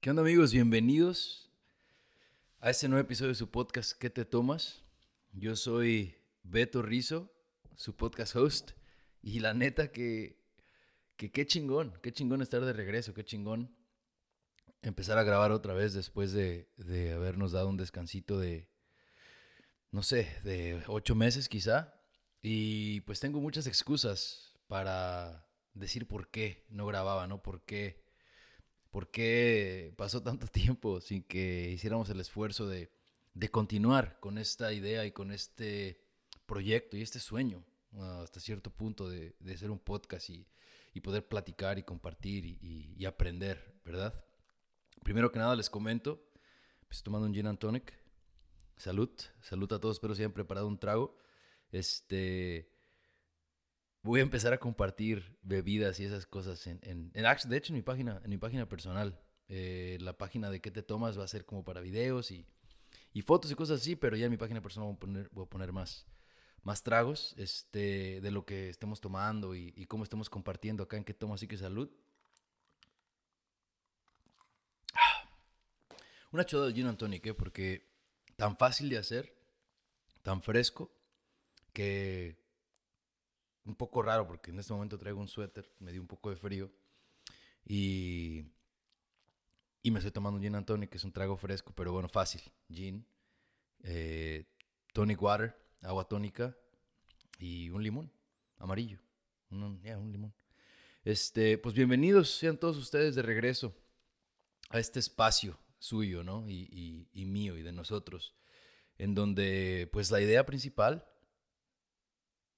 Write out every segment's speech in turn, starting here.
¿Qué onda amigos? Bienvenidos a este nuevo episodio de su podcast ¿Qué te tomas? Yo soy Beto Rizo, su podcast host, y la neta que, que qué chingón, qué chingón estar de regreso, qué chingón empezar a grabar otra vez después de, de habernos dado un descansito de, no sé, de ocho meses quizá. Y pues tengo muchas excusas para decir por qué no grababa, ¿no? ¿Por qué, por qué pasó tanto tiempo sin que hiciéramos el esfuerzo de, de continuar con esta idea y con este proyecto y este sueño hasta cierto punto de, de hacer un podcast y, y, poder platicar y compartir y, aprender, ¿verdad? Primero que nada les comento, estoy tomando un gin and tonic. Salud, salud a todos, espero si hayan preparado un trago. Este, voy a empezar a compartir bebidas y esas cosas en, en, de hecho en mi página, en mi página personal. Eh, la página de qué te tomas va a ser como para videos y, y, fotos y cosas así, pero ya en mi página personal voy a poner, voy a poner más, más tragos este, de lo que estemos tomando y, y cómo estemos compartiendo acá en qué tomo, así que salud. Una chuda de gin and tonic, ¿eh? porque tan fácil de hacer, tan fresco, que un poco raro porque en este momento traigo un suéter, me dio un poco de frío y, y me estoy tomando un gin tonic, que es un trago fresco, pero bueno, fácil. Gin, eh, tonic water, agua tónica y un limón amarillo. Un, un limón. Este, pues bienvenidos sean todos ustedes de regreso a este espacio suyo, ¿no? Y, y, y mío y de nosotros, en donde pues la idea principal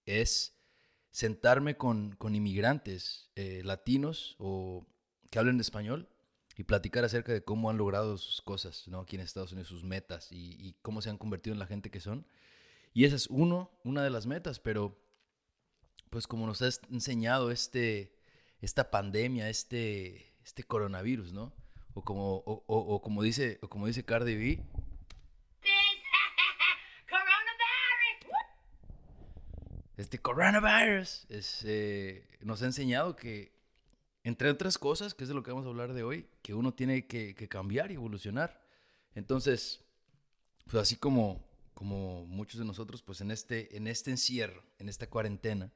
es sentarme con, con inmigrantes eh, latinos o que hablen español y platicar acerca de cómo han logrado sus cosas, ¿no? Aquí en Estados Unidos, sus metas y, y, cómo se han convertido en la gente que son. Y esa es uno, una de las metas, pero pues como nos ha enseñado este, esta pandemia, este, este coronavirus, ¿no? O como, o, como, dice, o como dice Cardi B, este coronavirus es, eh, nos ha enseñado que, entre otras cosas, que es de lo que vamos a hablar de hoy, que uno tiene que, cambiar y evolucionar. Entonces, pues así como, como muchos de nosotros, pues en este, en este encierro, en esta cuarentena,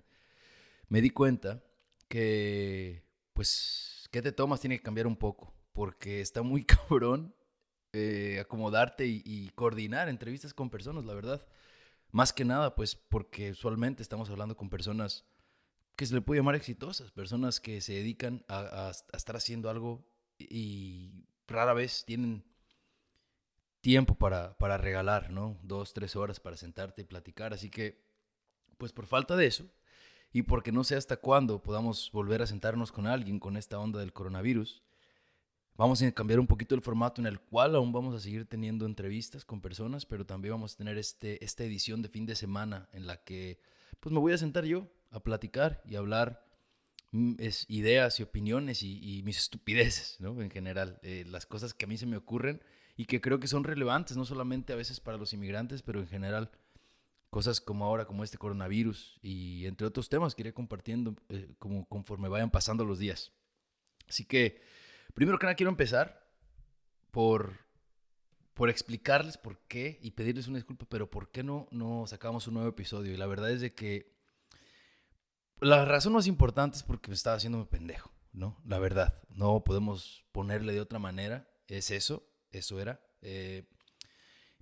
me di cuenta que, pues, ¿qué te tomas? Tiene que cambiar un poco, porque está muy cabrón eh, acomodarte y coordinar entrevistas con personas, la verdad. Más que nada, pues porque usualmente estamos hablando con personas que se le puede llamar exitosas, personas que se dedican a, estar haciendo algo y rara vez tienen tiempo para, para regalar, ¿no? Dos, tres horas para sentarte y platicar. Así que, pues por falta de eso, y porque no sé hasta cuándo podamos volver a sentarnos con alguien con esta onda del coronavirus, Vamos a cambiar un poquito el formato en el cual aún vamos a seguir teniendo entrevistas con personas, pero también vamos a tener este, esta edición de fin de semana en la que pues me voy a sentar yo a platicar y hablar mm, es, ideas y opiniones y, y, mis estupideces, ¿no? En general, eh, las cosas que a mí se me ocurren y que creo que son relevantes, no solamente a veces para los inmigrantes, pero en general cosas como ahora, como este coronavirus y entre otros temas que iré compartiendo eh, como conforme vayan pasando los días. Así que... Primero que nada quiero empezar por, por explicarles por qué y pedirles una disculpa, pero por qué no, no sacamos un nuevo episodio. Y la verdad es de que la razón más importante es porque me estaba haciéndome pendejo, ¿no? La verdad, no podemos ponerle de otra manera. Es eso, eso era. Eh,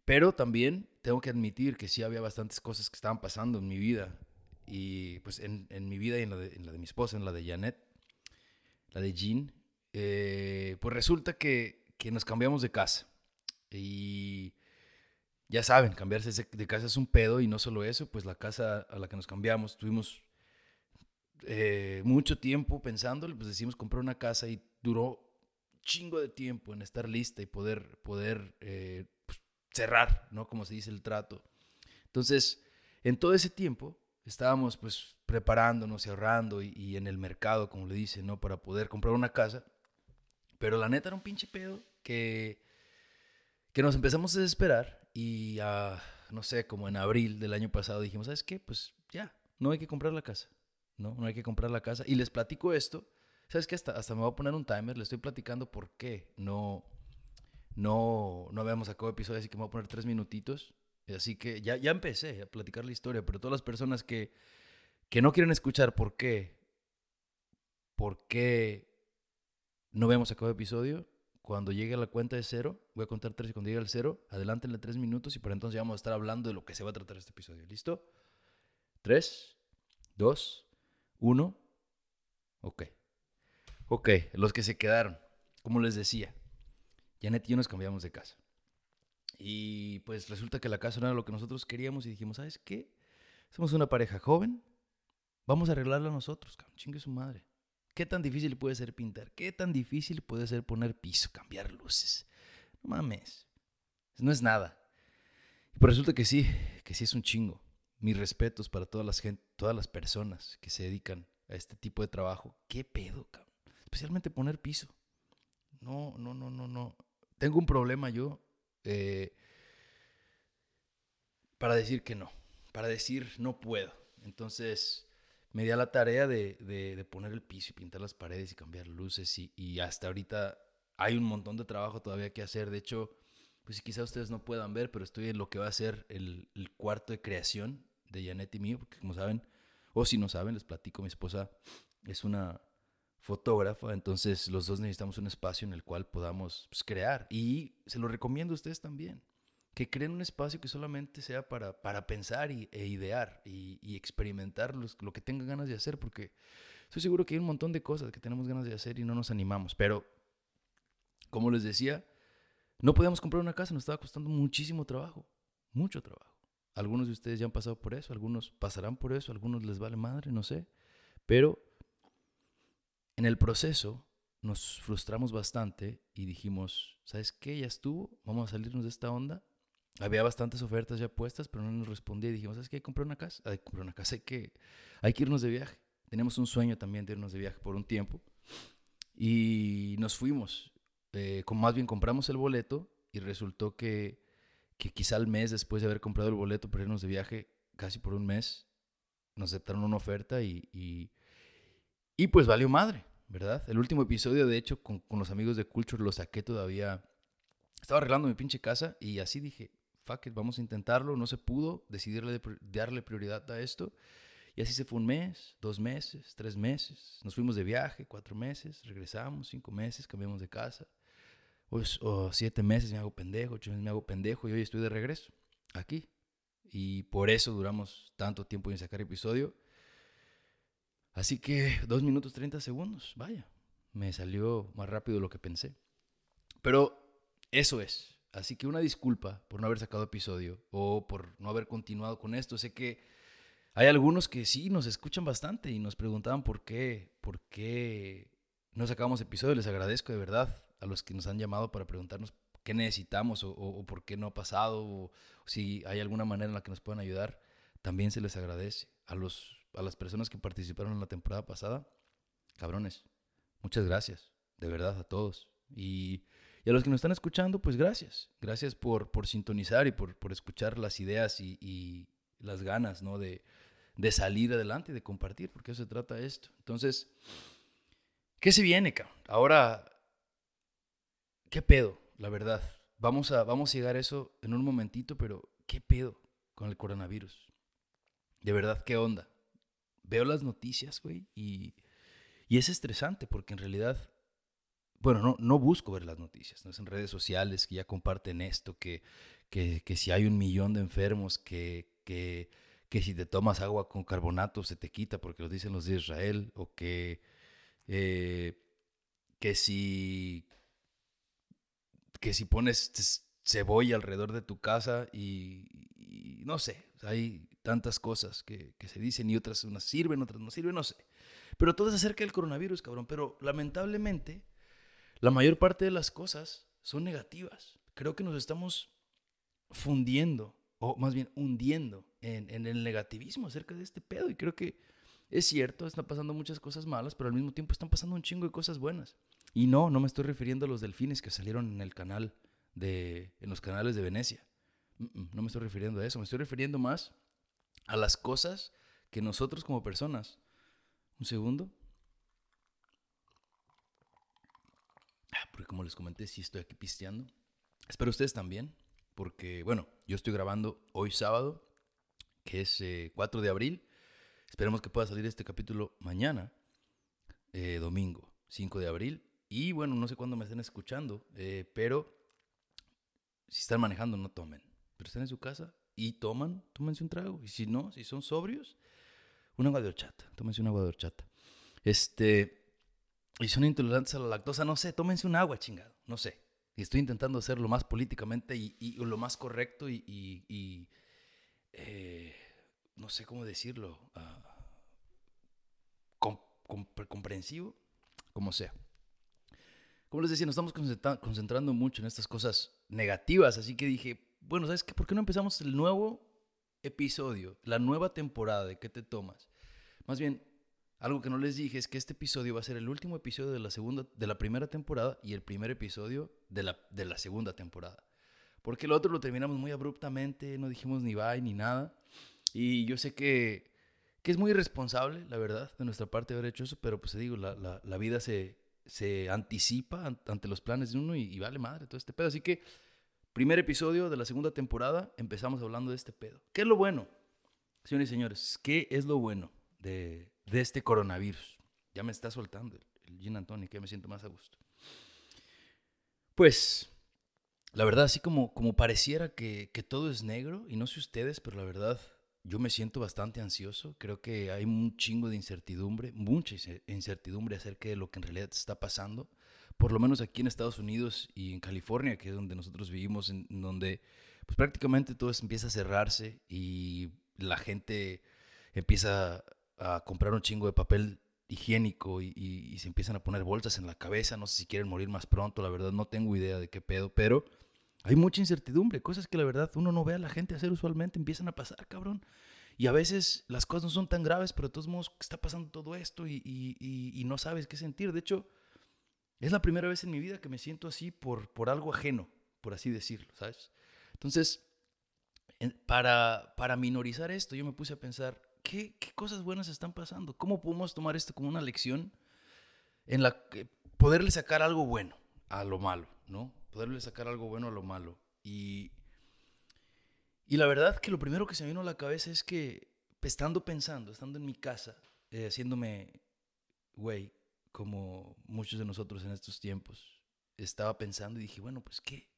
pero también tengo que admitir que sí había bastantes cosas que estaban pasando en mi vida. Y pues en, en mi vida y en la, de, en la de mi esposa, en la de Janet, la de Jean eh, pues resulta que, que, nos cambiamos de casa. Y ya saben, cambiarse de casa es un pedo y no solo eso, pues la casa a la que nos cambiamos, tuvimos eh, mucho tiempo pensándolo, pues decidimos comprar una casa y duró chingo de tiempo en estar lista y poder, poder eh, pues, cerrar, ¿no? Como se dice el trato. Entonces, en todo ese tiempo estábamos pues preparándonos y ahorrando y, y, en el mercado, como le dicen, ¿no? Para poder comprar una casa. Pero la neta era un pinche pedo que, que nos empezamos a desesperar y a, no sé, como en abril del año pasado dijimos, ¿sabes qué? Pues ya, no hay que comprar la casa, ¿no? No hay que comprar la casa. Y les platico esto, ¿sabes qué? Hasta, hasta me voy a poner un timer, le estoy platicando por qué no, no, no habíamos sacado episodio, así que me voy a poner tres minutitos. Así que ya, ya empecé a platicar la historia, pero todas las personas que, que no quieren escuchar por qué, por qué no habíamos sacado episodio, cuando llegue a la cuenta de cero, voy a contar tres y cuando llegue al cero, adelántenle tres minutos y por entonces vamos a estar hablando de lo que se va a tratar este episodio. ¿Listo? Tres, dos, uno. Ok. Ok, los que se quedaron. Como les decía, Janet y yo nos cambiamos de casa. Y pues resulta que la casa no era lo que nosotros queríamos y dijimos, ¿sabes qué? Somos una pareja joven, vamos a arreglarla nosotros, cabrón, chingue su madre. ¿Qué tan difícil puede ser pintar? ¿Qué tan difícil puede ser poner piso, cambiar luces? No mames. No es nada. Y pues resulta que sí, que sí es un chingo. Mis respetos para todas las, gente, todas las personas que se dedican a este tipo de trabajo. ¿Qué pedo, cabrón? Especialmente poner piso. No, no, no, no, no. Tengo un problema yo eh, para decir que no. Para decir no puedo. Entonces, me di a la tarea de, poner el piso y pintar las paredes y cambiar luces y, hasta ahorita hay un montón de trabajo todavía que hacer. De hecho, pues quizá ustedes no puedan ver, pero estoy en lo que va a ser el, cuarto de creación de Janet y mío, porque como saben, o si no saben, les platico, mi esposa es una fotógrafa, entonces los dos necesitamos un espacio en el cual podamos pues, crear y se lo recomiendo a ustedes también que creen un espacio que solamente sea para, para pensar y, e idear y, experimentar lo que tengan ganas de hacer, porque estoy seguro que hay un montón de cosas que tenemos ganas de hacer y no nos animamos. Pero, como les decía, no podíamos comprar una casa, nos estaba costando muchísimo trabajo, mucho trabajo. Algunos de ustedes ya han pasado por eso, algunos pasarán por eso, algunos les vale madre, no sé. Pero en el proceso nos frustramos bastante y dijimos, ¿sabes qué? Ya estuvo, vamos a salirnos de esta onda había bastantes ofertas ya puestas, pero no nos respondía y dijimos, ¿sabes qué? Comprar una casa. Comprar una casa, hay que, hay que irnos de viaje. Teníamos un sueño también de irnos de viaje por un tiempo. Y nos fuimos. Eh, más bien compramos el boleto y resultó que, que quizá al mes después de haber comprado el boleto para irnos de viaje, casi por un mes, nos aceptaron una oferta y, y, y pues valió madre, ¿verdad? El último episodio, de hecho, con, con los amigos de Culture lo saqué todavía. Estaba arreglando mi pinche casa y así dije, fuck it, vamos a intentarlo. No se pudo, decidirle darle prioridad a esto. Y así se fue un mes, dos meses, tres meses. Nos fuimos de viaje, cuatro meses, regresamos, cinco meses, cambiamos de casa. Pues, oh, siete meses me hago pendejo, ocho meses me hago pendejo y hoy estoy de regreso, aquí. Y por eso duramos tanto tiempo en sacar episodio. Así que dos minutos treinta segundos, vaya, me salió más rápido de lo que pensé. Pero eso es, Así que una disculpa por no haber sacado episodio o por no haber continuado con esto. Sé que hay algunos que sí nos escuchan bastante y nos preguntaban por qué, por qué no sacamos episodio. Les agradezco de verdad a los que nos han llamado para preguntarnos qué necesitamos o, por qué no ha pasado o, si hay alguna manera en la que nos puedan ayudar. También se les agradece a, los, a las personas que participaron en la temporada pasada. Cabrones, muchas gracias, de verdad a todos. Y y a los que nos están escuchando, pues gracias. Gracias por, por sintonizar y por, por escuchar las ideas y, las ganas, ¿no? De, de, salir adelante y de compartir, porque eso se trata esto. Entonces, ¿qué se viene, cabrón? Ahora, ¿qué pedo? La verdad. Vamos a, vamos a llegar a eso en un momentito, pero ¿qué pedo con el coronavirus? De verdad, ¿qué onda? Veo las noticias, güey, y, y es estresante porque en realidad bueno, no, no busco ver las noticias, ¿no? Es en redes sociales que ya comparten esto, que, que, que si hay un millón de enfermos, que, que, que, si te tomas agua con carbonato se te quita porque lo dicen los de Israel, o que, eh, que, si, que si pones cebolla alrededor de tu casa y, no sé, hay tantas cosas que, que, se dicen y otras unas sirven, otras no sirven, no sé. Pero todo es acerca del coronavirus, cabrón. Pero lamentablemente la mayor parte de las cosas son negativas. Creo que nos estamos fundiendo, o más bien hundiendo, en, el negativismo acerca de este pedo. Y creo que es cierto, están pasando muchas cosas malas, pero al mismo tiempo están pasando un chingo de cosas buenas. Y no, no me estoy refiriendo a los delfines que salieron en el canal de, en los canales de Venecia. No me estoy refiriendo a eso, me estoy refiriendo más a las cosas que nosotros como personas, un segundo, porque como les comenté, sí estoy aquí pisteando. espero ustedes también, porque, bueno, yo estoy grabando hoy sábado, que es 4 de abril. Esperemos que pueda salir este capítulo mañana, domingo, 5 de abril. Y bueno, no sé cuándo me estén escuchando, pero si están manejando, no tomen. Pero están en su casa y toman, tómense un trago. Y si no, si son sobrios, un agua de horchata. Tómense un agua de horchata. Este, y son intolerantes a la lactosa, no sé, tómense un agua, chingado. No sé. Y estoy intentando hacer lo más políticamente y, lo más correcto y, eh, no sé cómo decirlo, uh, comprensivo, como sea como les decía, nos estamos concentrando mucho en estas cosas negativas, así que dije, bueno, ¿sabes qué? ¿Por qué no empezamos el nuevo episodio, la nueva temporada de ¿Qué te tomas? Más bien, algo que no les dije es que este episodio va a ser el último episodio de la, segunda, de la primera temporada y el primer episodio de la, de la segunda temporada. Porque el otro lo terminamos muy abruptamente, no dijimos ni bye ni nada. Y yo sé que, que es muy irresponsable, la verdad, de nuestra parte haber hecho eso, pero pues te digo, la, la, vida se, se anticipa ante los planes de uno y, vale madre todo este pedo. Así que, primer episodio de la segunda temporada, empezamos hablando de este pedo. ¿Qué es lo bueno, señores y señores? ¿Qué es lo bueno de, este coronavirus? Ya me está soltando el, Gin Antoni, que me siento más a gusto. Pues, la verdad, así como, como pareciera que, que todo es negro, y no sé ustedes, pero la verdad, yo me siento bastante ansioso. Creo que hay un chingo de incertidumbre, mucha incertidumbre acerca de lo que en realidad está pasando. Por lo menos aquí en Estados Unidos y en California, que es donde nosotros vivimos, en, donde pues prácticamente todo empieza a cerrarse y la gente empieza a comprar un chingo de papel higiénico y, y, se empiezan a poner bolsas en la cabeza. No sé si quieren morir más pronto, la verdad no tengo idea de qué pedo, pero hay mucha incertidumbre, cosas que la verdad uno no ve a la gente hacer usualmente, empiezan a pasar, cabrón. Y a veces las cosas no son tan graves, pero de todos modos está pasando todo esto y, no sabes qué sentir. De hecho, es la primera vez en mi vida que me siento así por, por algo ajeno, por así decirlo, ¿sabes? Entonces, para, para minorizar esto, yo me puse a pensar, ¿qué, ¿qué cosas buenas están pasando? ¿Cómo podemos tomar esto como una lección en la que poderle sacar algo bueno a lo malo, ¿no? poderle sacar algo bueno a lo malo. Y, y la verdad que lo primero que se me vino a la cabeza es que estando pensando, estando en mi casa, eh, haciéndome güey, como muchos de nosotros en estos tiempos, estaba pensando y dije, bueno, pues qué.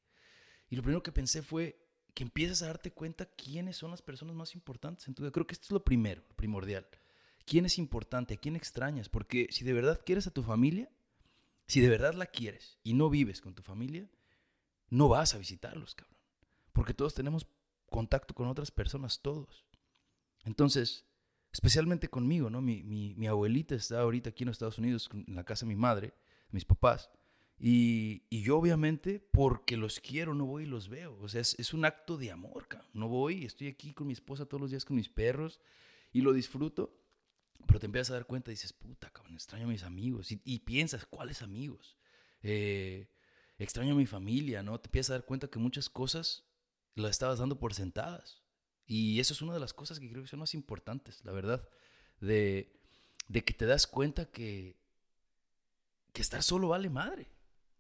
Y lo primero que pensé fue que empiezas a darte cuenta quiénes son las personas más importantes en tu vida. Creo que esto es lo primero, primordial. ¿Quién es importante? ¿A quién extrañas? Porque si de verdad quieres a tu familia, si de verdad la quieres y no vives con tu familia, no vas a visitarlos, cabrón. Porque todos tenemos contacto con otras personas, todos. Entonces, especialmente conmigo, ¿no? Mi, mi, abuelita está ahorita aquí en los Estados Unidos, en la casa de mi madre, mis papás. Y, y, yo obviamente, porque los quiero, no voy y los veo. O sea, es, es, un acto de amor, cabrón. No voy, estoy aquí con mi esposa todos los días, con mis perros, y lo disfruto. Pero te empiezas a dar cuenta y dices, puta, cabrón, extraño a mis amigos. Y, y piensas, ¿cuáles amigos? Eh, extraño a mi familia, ¿no? Te empiezas a dar cuenta que muchas cosas las estabas dando por sentadas. Y eso es una de las cosas que creo que son más importantes, la verdad. De, de que te das cuenta que, que estar solo vale madre.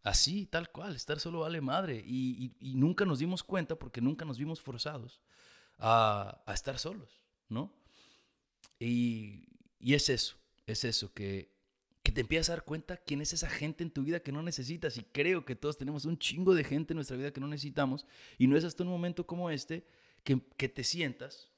Así, tal cual, estar solo vale madre. Y, y, nunca nos dimos cuenta porque nunca nos vimos forzados a, a estar solos, ¿no? Y, y es eso, es eso, que que te empiezas a dar cuenta quién es esa gente en tu vida que no necesitas. Y creo que todos tenemos un chingo de gente en nuestra vida que no necesitamos. Y no es hasta un momento como este que, que te sientas,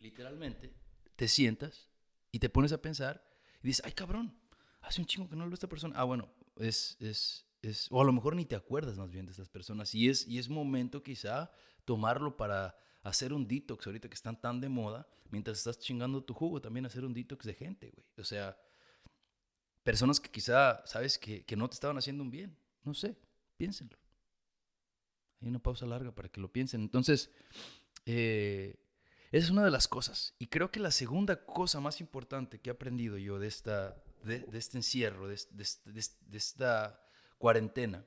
literalmente, te sientas y te pones a pensar y dices, ay cabrón, hace un chingo que no a esta persona. Ah, bueno, es, es, o a lo mejor ni te acuerdas más bien de estas personas. Y es, y es momento quizá tomarlo para hacer un detox ahorita que están tan de moda, mientras estás chingando tu jugo, también hacer un detox de gente, güey. O sea, Personas que quizá, sabes, que, no te estaban haciendo un bien. No sé, piénsenlo. Hay una pausa larga para que lo piensen. Entonces, eh, esa es una de las cosas. Y creo que la segunda cosa más importante que he aprendido yo de, esta, de, este encierro, de, de, esta cuarentena,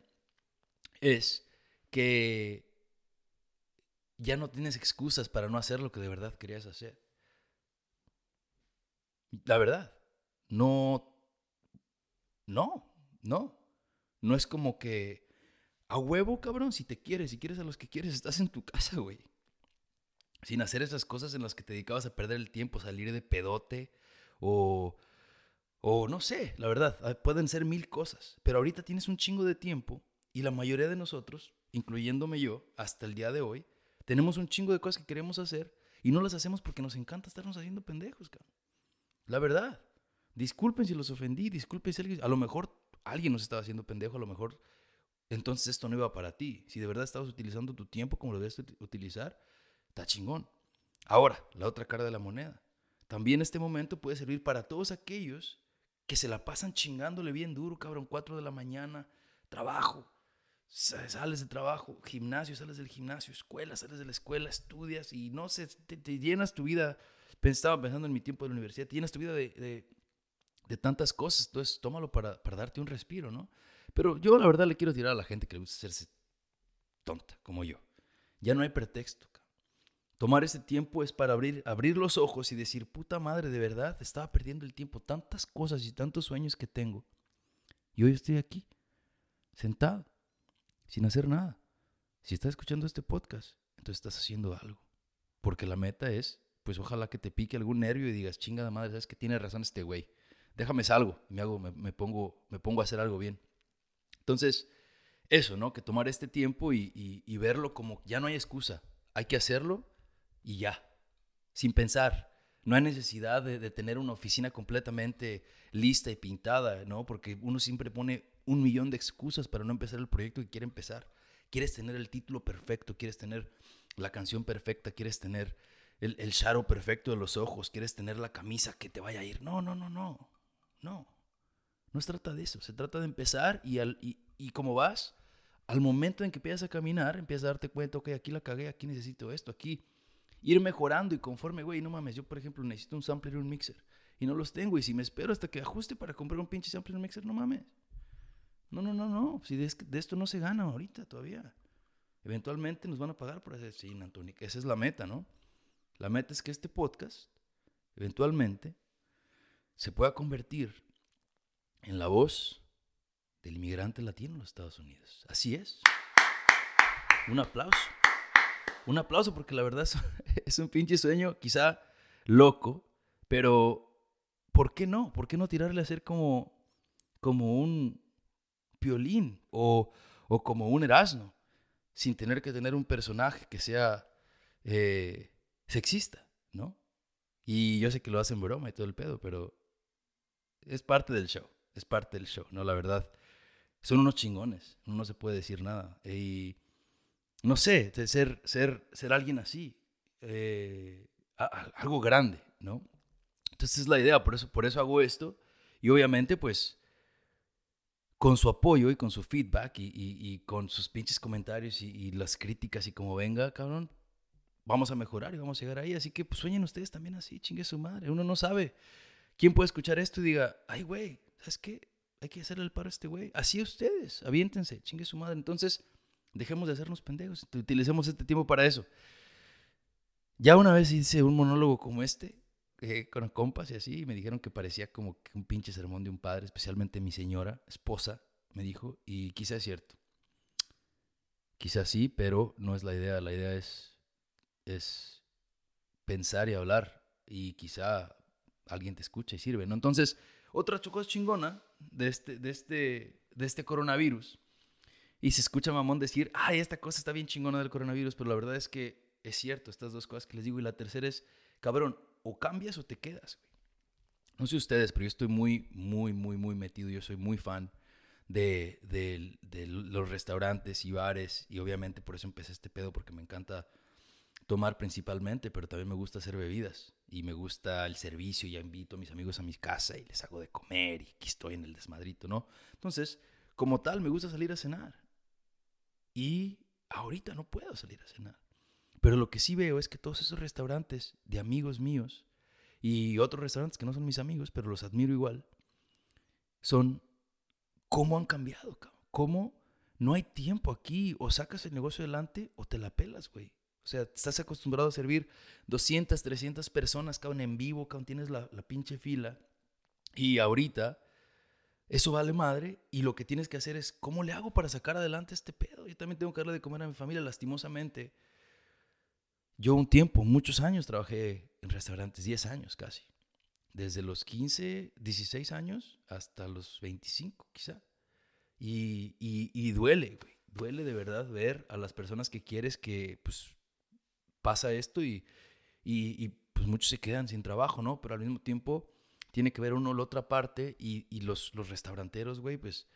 es que ya no tienes excusas para no hacer lo que de verdad querías hacer. La verdad, no no, no. No es como que, a huevo, cabrón, si te quieres, si quieres a los que quieres, estás en tu casa, güey. Sin hacer esas cosas en las que te dedicabas a perder el tiempo, salir de pedote o, o no sé, la verdad, ah, pueden ser mil cosas. Pero ahorita tienes un chingo de tiempo y la mayoría de nosotros, incluyéndome yo, hasta el día de hoy, tenemos un chingo de cosas que queremos hacer y no las hacemos porque nos encanta estarnos haciendo pendejos. La verdad. Disculpen si los ofendí, disculpen si a lo mejor alguien nos estaba haciendo pendejo, a lo mejor entonces esto no iba para ti. Si de verdad estabas utilizando tu tiempo como lo debes utilizar, está chingón. Ahora, la otra cara de la moneda. También este momento puede servir para todos aquellos que se la pasan chingándole bien duro, cabrón, 4 de la mañana, trabajo, sales de trabajo, gimnasio, sales del gimnasio, escuela, sales de la escuela, estudias y no sé, te, llenas tu vida. Estaba pensando en mi tiempo de la universidad, te llenas tu vida de, de, tantas cosas, entonces tómalo para, para darte un respiro, ¿no? Pero yo la verdad le quiero tirar a la gente que le gusta hacerse tonta, como yo. Ya no hay pretexto. Tomar ese tiempo es para abrir, abrir los ojos y decir, puta madre, de verdad, estaba perdiendo el tiempo. Tantas cosas y tantos sueños que tengo. Y hoy estoy aquí, sentado, sin hacer nada. Si estás escuchando este podcast, entonces estás haciendo algo. Porque la meta es, pues ojalá que te pique algún nervio y digas, chingada madre, sabes que tiene razón este güey. Déjame salgo, me, hago, me, pongo, me pongo a hacer algo bien. Entonces, eso, ¿no? Que tomar este tiempo y, verlo como ya no hay excusa. Hay que hacerlo y ya, sin pensar. No hay necesidad de, tener una oficina completamente lista y pintada, ¿no? Porque uno siempre pone un millón de excusas para no empezar el proyecto que quiere empezar. Quieres tener el título perfecto, quieres tener la canción perfecta, quieres tener el, el perfecto de los ojos, quieres tener la camisa que te vaya a ir. No, no, no, no. No. No se trata de eso, se trata de empezar y, al, y, como vas, al momento en que empiezas a caminar, empiezas a darte cuenta, ok, aquí la cagué, aquí necesito esto, aquí ir mejorando y conforme, güey, no mames, yo por ejemplo necesito un sampler y un mixer y no los tengo y si me espero hasta que ajuste para comprar un pinche sampler y un mixer, no mames. No, no, no, no, si de, esto no se gana ahorita todavía. Eventualmente nos van a pagar por hacer, sí, Antonio, esa es la meta, ¿no? La meta es que este podcast, eventualmente, se pueda convertir en la voz del inmigrante latino en los Estados Unidos. Así es. Un aplauso. Un aplauso porque la verdad es un pinche sueño, quizá loco, pero ¿por qué no? ¿Por qué no tirarle a ser como, como un violín o, o como un Erasmo sin tener que tener un personaje que sea eh, sexista, ¿no? Y yo sé que lo hacen broma y todo el pedo, pero es parte del show es parte del show, ¿no? La verdad, son unos chingones, no se puede decir nada. Y no sé, ser, ser, ser alguien así, eh, algo grande, ¿no? Entonces es la idea, por eso, por eso hago esto. Y obviamente, pues, con su apoyo y con su feedback y, con sus pinches comentarios y, las críticas y como venga, cabrón, vamos a mejorar y vamos a llegar ahí. Así que, pues, sueñen ustedes también así, chingue su madre. Uno no sabe quién puede escuchar esto y diga, ay, güey, ¿sabes qué? Hay que hacerle el paro a este güey. Así ustedes, aviéntense, chingue su madre. Entonces, dejemos de hacernos pendejos, utilicemos este tiempo para eso. Ya una vez hice un monólogo como este, eh, con compas y así, y me dijeron que parecía como un pinche sermón de un padre, especialmente mi señora, esposa, me dijo, y quizá es cierto. Quizá sí, pero no es la idea. La idea es, es pensar y hablar, y quizá alguien te escucha y sirve. Entonces, otra cosa chingona de este, de, este, de este coronavirus. Y se escucha mamón decir, ay, esta cosa está bien chingona del coronavirus, pero la verdad es que es cierto, estas dos cosas que les digo. Y la tercera es, cabrón, o cambias o te quedas. No sé ustedes, pero yo estoy muy, muy, muy, muy metido. Yo soy muy fan de, de, de los restaurantes y bares. Y obviamente por eso empecé este pedo, porque me encanta tomar principalmente, pero también me gusta hacer bebidas y me gusta el servicio. Ya invito a mis amigos a mi casa y les hago de comer y aquí estoy en el desmadrito, ¿no? Entonces, como tal, me gusta salir a cenar. Y ahorita no puedo salir a cenar. Pero lo que sí veo es que todos esos restaurantes de amigos míos y otros restaurantes que no son mis amigos, pero los admiro igual, son cómo han cambiado, cómo no hay tiempo aquí, o sacas el negocio adelante o te la pelas, güey. O sea, estás acostumbrado a servir 200, 300 personas, cabrón, en vivo, cabrón, tienes la, la pinche fila. Y ahorita, eso vale madre y lo que tienes que hacer es, ¿cómo le hago para sacar adelante este pedo? Yo también tengo que darle de comer a mi familia, lastimosamente. Yo un tiempo, muchos años trabajé en restaurantes, 10 años casi. Desde los 15, 16 años hasta los 25 quizá. Y, y, duele, güey. Duele de verdad ver a las personas que quieres que pues pasa esto y, y, pues muchos se quedan sin trabajo, ¿no? Pero al mismo tiempo tiene que ver uno la otra parte y, los, los restauranteros, güey, pues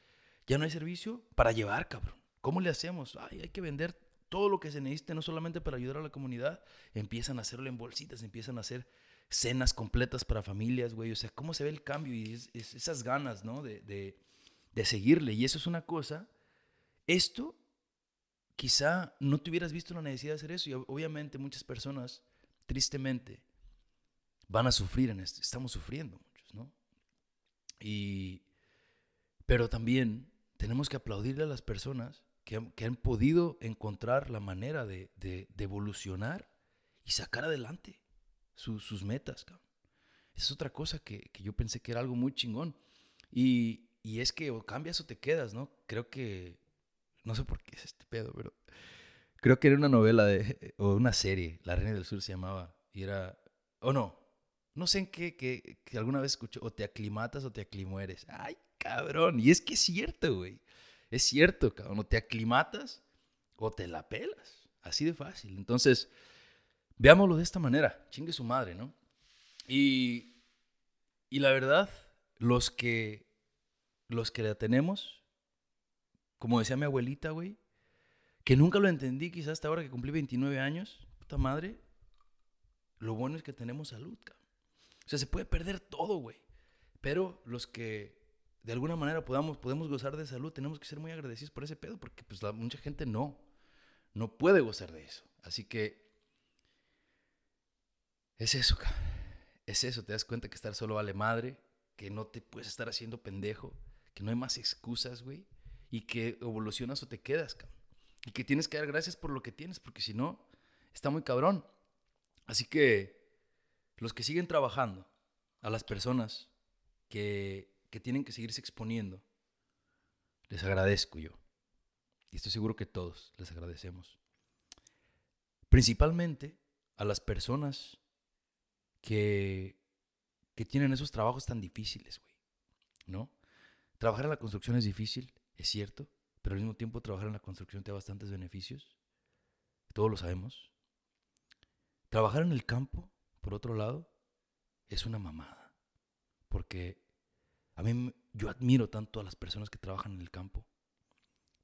ya no hay servicio para llevar, cabrón. ¿Cómo le hacemos? Ay, hay que vender todo lo que se necesite, no solamente para ayudar a la comunidad, empiezan a hacerlo en bolsitas, empiezan a hacer cenas completas para familias, güey. O sea, ¿cómo se ve el cambio? Y esas ganas, ¿no? De, de, de seguirle. Y eso es una cosa. Esto, quizá no te hubieras visto la necesidad de hacer eso. Y obviamente muchas personas, tristemente, van a sufrir en esto. Estamos sufriendo ¿no? Y, pero también tenemos que aplaudirle a las personas que han, podido encontrar la manera de, de, evolucionar y sacar adelante sus metas. Es otra cosa que, que, yo pensé que era algo muy chingón. Y, y es que o cambias o te quedas, ¿no? Creo que, no sé por qué es este pedo, pero creo que era una novela o una serie, La Reina del Sur se llamaba, era, o no, no sé en qué, que, alguna vez escuché, o te aclimatas o te aclimueres. Ay, cabrón, y es que es cierto, güey. Es cierto, cabrón, o te aclimatas o te la pelas. Así de fácil. Entonces, veámoslo de esta manera. Chingue su madre, ¿no? Y, y la verdad, los que, los que la tenemos, como decía mi abuelita, güey, que nunca lo entendí quizás hasta ahora que cumplí 29 años, puta madre, lo bueno es que tenemos salud, cabrón. Sea, se puede perder todo, güey. Pero los que de alguna manera podamos, podemos gozar de salud, tenemos que ser muy agradecidos por ese pedo, porque pues mucha gente no, no puede gozar de eso. Así que es eso, es eso, te das cuenta que estar solo vale madre, que no te puedes estar haciendo pendejo, que no hay más excusas, güey, y que evolucionas o te quedas, cabrón. Y que tienes que dar gracias por lo que tienes, porque si no, está muy cabrón. Así que los que siguen trabajando, a las personas que que tienen que seguirse exponiendo, les agradezco yo. Y estoy seguro que todos les agradecemos. Principalmente a las personas que, que tienen esos trabajos tan difíciles, güey. ¿No? Trabajar en la construcción es difícil, es cierto, pero al mismo tiempo trabajar en la construcción te da bastantes beneficios. Todos lo sabemos. Trabajar en el campo, por otro lado, es una mamada. Porque a mí, yo admiro tanto a las personas que trabajan en el campo.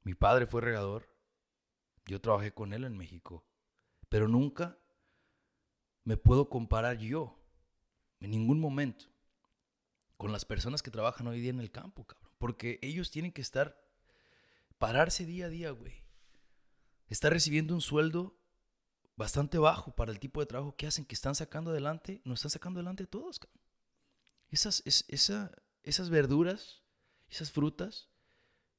Mi padre fue regador. Yo trabajé con él en México. Pero nunca me puedo comparar yo, en ningún momento, con las personas que trabajan hoy día en el campo, cabrón. Porque ellos tienen que estar, pararse día a día, güey. Estar recibiendo un sueldo bastante bajo para el tipo de trabajo que hacen, que están sacando adelante, no están sacando adelante todos. Esas, es, esa, esas verduras, esas frutas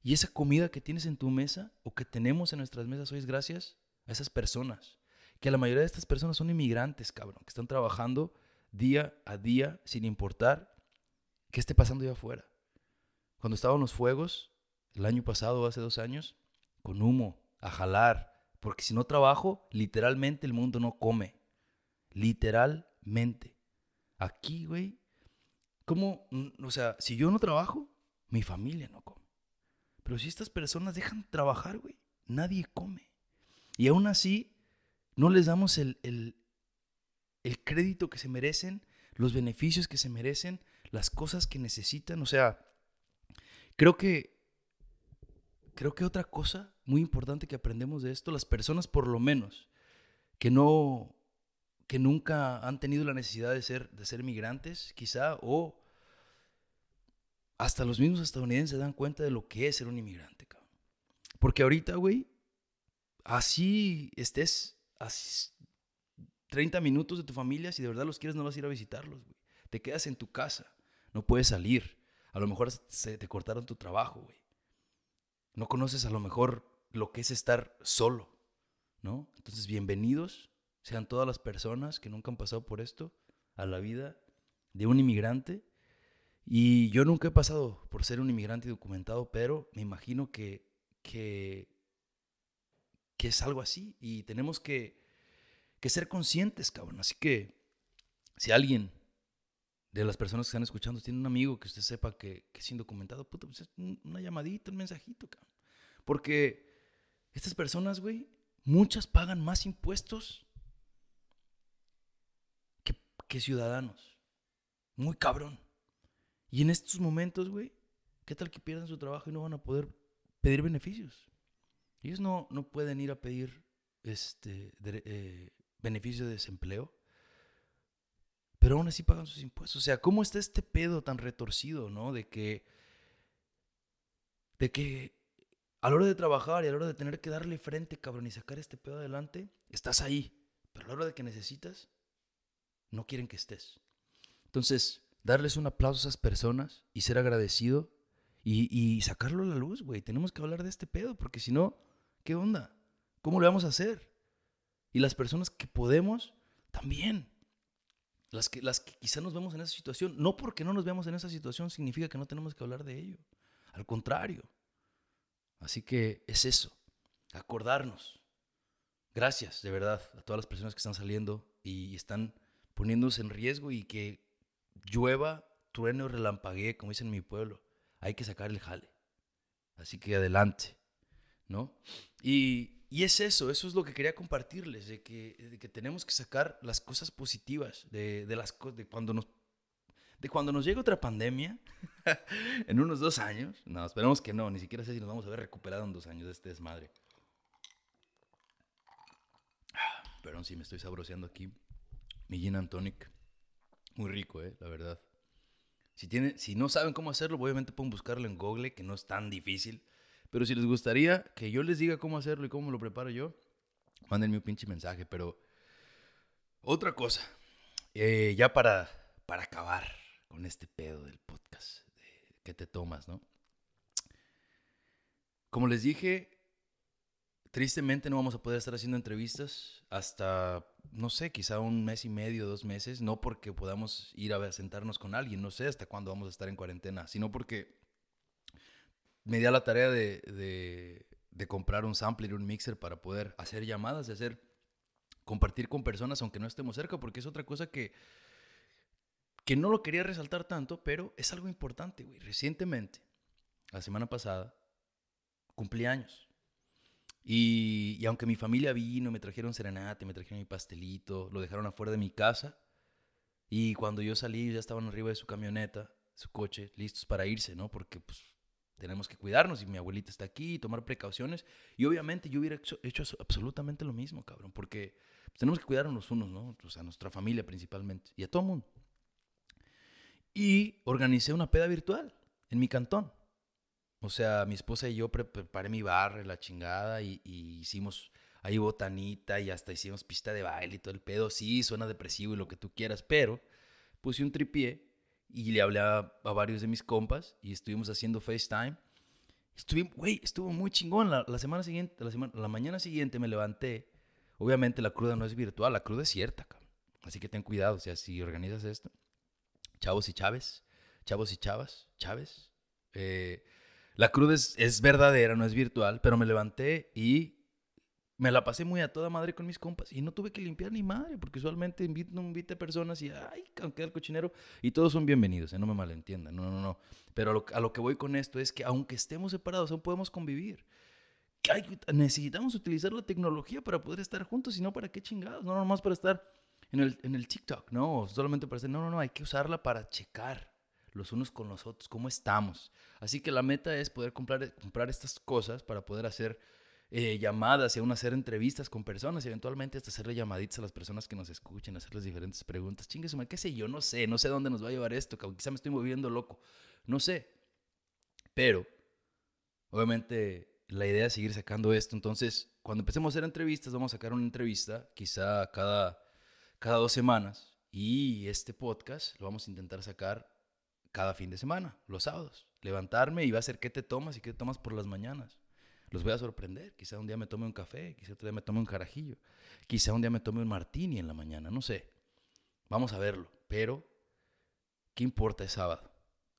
y esa comida que tienes en tu mesa o que tenemos en nuestras mesas hoy es gracias a esas personas. Que la mayoría de estas personas son inmigrantes, cabrón, que están trabajando día a día sin importar qué esté pasando allá afuera. Cuando estaban los fuegos, el año pasado hace dos años, con humo, a jalar, porque si no trabajo, literalmente el mundo no come. Literalmente. Aquí, güey, ¿Cómo? Mm, o sea, si yo no trabajo, mi familia no come. Pero si estas personas dejan trabajar, güey, nadie come. Y aún así, no les damos el, el, el crédito que se merecen, los beneficios que se merecen, las cosas que necesitan. O sea, creo que, creo que otra cosa muy importante que aprendemos de esto, las personas por lo menos, que no, que nunca han tenido la necesidad de ser, de ser migrantes, quizá, o hasta los mismos estadounidenses se dan cuenta de lo que es ser un inmigrante. Porque ahorita, güey, así estés a 30 minutos de tu familia, si de verdad los quieres, no vas a ir a visitarlos, güey. Te quedas en tu casa, no puedes salir. A lo mejor se te cortaron tu trabajo, güey. No conoces a lo mejor lo que es estar solo, ¿no? Entonces, bienvenidos sean todas las personas que nunca han pasado por esto a la vida de un inmigrante. Y yo nunca he pasado por ser un inmigrante documentado, pero me imagino que, que, que es algo así y tenemos que, que ser conscientes, cabrón. Así que si alguien de las personas que están escuchando tiene un amigo que usted sepa que, que es indocumentado, puta, pues una llamadita, un mensajito, cabrón. Porque estas personas, güey, muchas pagan más impuestos que, ciudadanos. Muy cabrón. Y en estos momentos, güey, ¿qué tal que pierdan su trabajo y no van a poder pedir beneficios? Ellos no, no pueden ir a pedir este, eh, beneficio de desempleo, pero aún así pagan sus impuestos. O sea, ¿cómo está este pedo tan retorcido, no? De que, de que a la hora de trabajar y a la hora de tener que darle frente, cabrón, y sacar este pedo adelante, estás ahí. Pero a la hora de que necesitas, no quieren que estés. Entonces, darles un aplauso a esas personas y ser agradecido y, sacarlo a la luz, güey. Tenemos que hablar de este pedo, porque si no, ¿qué onda? ¿Cómo lo vamos a hacer? Y las personas que podemos, también. Las que, las que quizá nos vemos en esa situación. No porque no nos veamos en esa situación significa que no tenemos que hablar de ello. Al contrario. Así que es eso. Acordarnos. Gracias, de verdad, a todas las personas que están saliendo y están poniéndose en riesgo y que llueva, truene o relampaguee, como dicen en mi pueblo, hay que sacar el jale. Así que adelante, ¿no? Y, es eso, eso es lo que quería compartirles, de que, que tenemos que sacar las cosas positivas de, de las de cuando nos de cuando nos llegue otra pandemia en unos dos años. No, esperemos que no, ni siquiera sé si nos vamos a ver recuperado en dos años de este desmadre. Perdón si me estoy sabroseando aquí. Mi gin and tonic. Muy rico, eh, la verdad. Si, tiene, si no saben cómo hacerlo, obviamente pueden buscarlo en Google, que no es tan difícil. Pero si les gustaría que yo les diga cómo hacerlo y cómo lo preparo yo, mándenme un pinche mensaje. Pero otra cosa, eh, ya para, para acabar con este pedo del podcast que te tomas, ¿no? Como les dije, tristemente no vamos a poder estar haciendo entrevistas hasta, no sé, quizá un mes y medio, dos meses, no porque podamos ir a sentarnos con alguien, no sé hasta cuándo vamos a estar en cuarentena, sino porque me di la tarea de, de, comprar un sampler un mixer para poder hacer llamadas, de hacer, compartir con personas aunque no estemos cerca, porque es otra cosa que, que no lo quería resaltar tanto, pero es algo importante, güey. Recientemente, la semana pasada, cumplí años. Y, aunque mi familia vino, me trajeron serenate, me trajeron mi pastelito, lo dejaron afuera de mi casa. Y cuando yo salí, ya estaban arriba de su camioneta, su coche, listos para irse, ¿no? Porque pues tenemos que cuidarnos y mi abuelita está aquí, tomar precauciones. Y obviamente yo hubiera hecho, absolutamente lo mismo, cabrón, porque pues, tenemos que cuidarnos los unos, ¿no? O sea, a nuestra familia principalmente y a todo mundo. Y organicé una peda virtual en mi cantón. O sea, mi esposa y yo preparé mi barra, la chingada, y, hicimos ahí botanita y hasta hicimos pista de baile y todo el pedo. Sí, suena depresivo y lo que tú quieras, pero puse un tripié y le hablé a, varios de mis compas y estuvimos haciendo FaceTime. Estuve, güey, estuvo muy chingón. La, semana siguiente, la, mañana siguiente me levanté. Obviamente la cruda no es virtual, la cruda es cierta. Así que ten cuidado, o sea, si organizas esto. Chavos y chaves, chavos y chavas, chaves. Eh, la cruz es, verdadera, no es virtual, pero me levanté y me la pasé muy a toda madre con mis compas y no tuve que limpiar ni madre, porque usualmente invito, a personas y, ay, queda el cochinero, y todos son bienvenidos, ¿eh? no me malentiendan, no, no, no. Pero a lo, que voy con esto es que aunque estemos separados, aún podemos convivir. necesitamos utilizar la tecnología para poder estar juntos, y no para qué chingados, no nomás para estar en el, en el TikTok, no, solamente para estar, no, no, no, hay que usarla para checar los unos con los otros, cómo estamos. Así que la meta es poder comprar, comprar estas cosas para poder hacer eh, llamadas y aún hacer entrevistas con personas y eventualmente hasta hacerle llamaditas a las personas que nos escuchen, hacerles diferentes preguntas. Chingue qué sé yo, no sé, no sé dónde nos va a llevar esto, quizá me estoy moviendo loco, no sé. Pero, obviamente, la idea es seguir sacando esto. Entonces, cuando empecemos a hacer entrevistas, vamos a sacar una entrevista, quizá cada, cada dos semanas. Y este podcast lo vamos a intentar sacar cada fin de semana, los sábados. Levantarme y va a ser qué te tomas y qué te tomas por las mañanas. Los voy a sorprender. Quizá un día me tome un café, quizá otro día me tome un carajillo, quizá un día me tome un martini en la mañana, no sé. Vamos a verlo. Pero, ¿qué importa es sábado?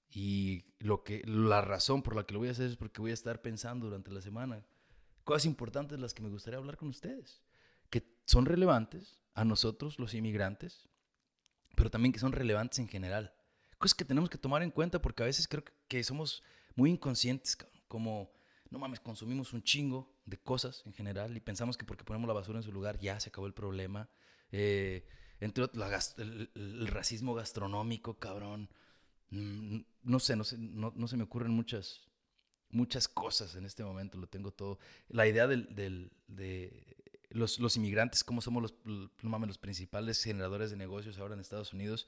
Y lo que, la razón por la que lo voy a hacer es porque voy a estar pensando durante la semana cosas importantes las que me gustaría hablar con ustedes, son relevantes a nosotros, los inmigrantes, pero también que son relevantes en general. Cosas que tenemos que tomar en cuenta porque a veces creo que somos muy inconscientes, como, no mames, consumimos un chingo de cosas en general y pensamos que porque ponemos la basura en su lugar ya se acabó el problema. Eh, entre otros, el, racismo gastronómico, cabrón. Mm, no sé, no, sé no, no se me ocurren muchas, muchas cosas en este momento, lo tengo todo. La idea del, del, de los, los, inmigrantes, cómo somos los, los principales generadores de negocios ahora en Estados Unidos,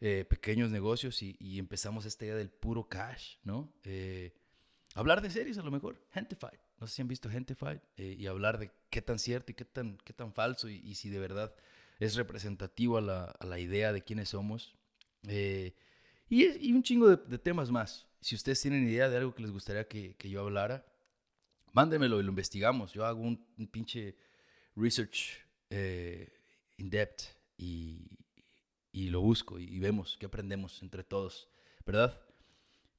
eh, pequeños negocios, y, y, empezamos esta idea del puro cash, ¿no? Eh, hablar de series a lo mejor, Gentified. No sé si han visto Gentified, eh, y hablar de qué tan cierto y qué tan, qué tan falso, y, y si de verdad es representativo a la, a la idea de quiénes somos. y, y, un chingo de, de temas más si ustedes tienen idea de algo que les gustaría que, que yo hablara, mándenmelo y lo investigamos. Yo hago un, pinche research eh, in depth y, y, lo busco y, vemos qué aprendemos entre todos, ¿verdad?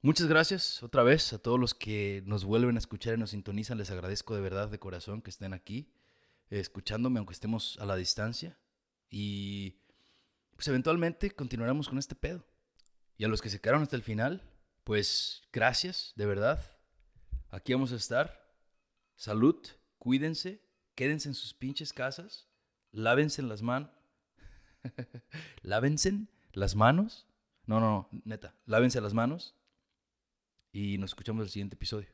Muchas gracias otra vez a todos los que nos vuelven a escuchar y nos sintonizan. Les agradezco de verdad, de corazón, que estén aquí, eh, escuchándome, aunque estemos a la distancia. Y pues eventualmente continuaremos con este pedo. Y a los que se quedaron hasta el final, pues gracias, de verdad. Aquí vamos a estar. Salud, cuídense, quédense en sus pinches casas, lávense las manos. lávense las manos. No, no, no, neta, lávense las manos. Y nos escuchamos el siguiente episodio.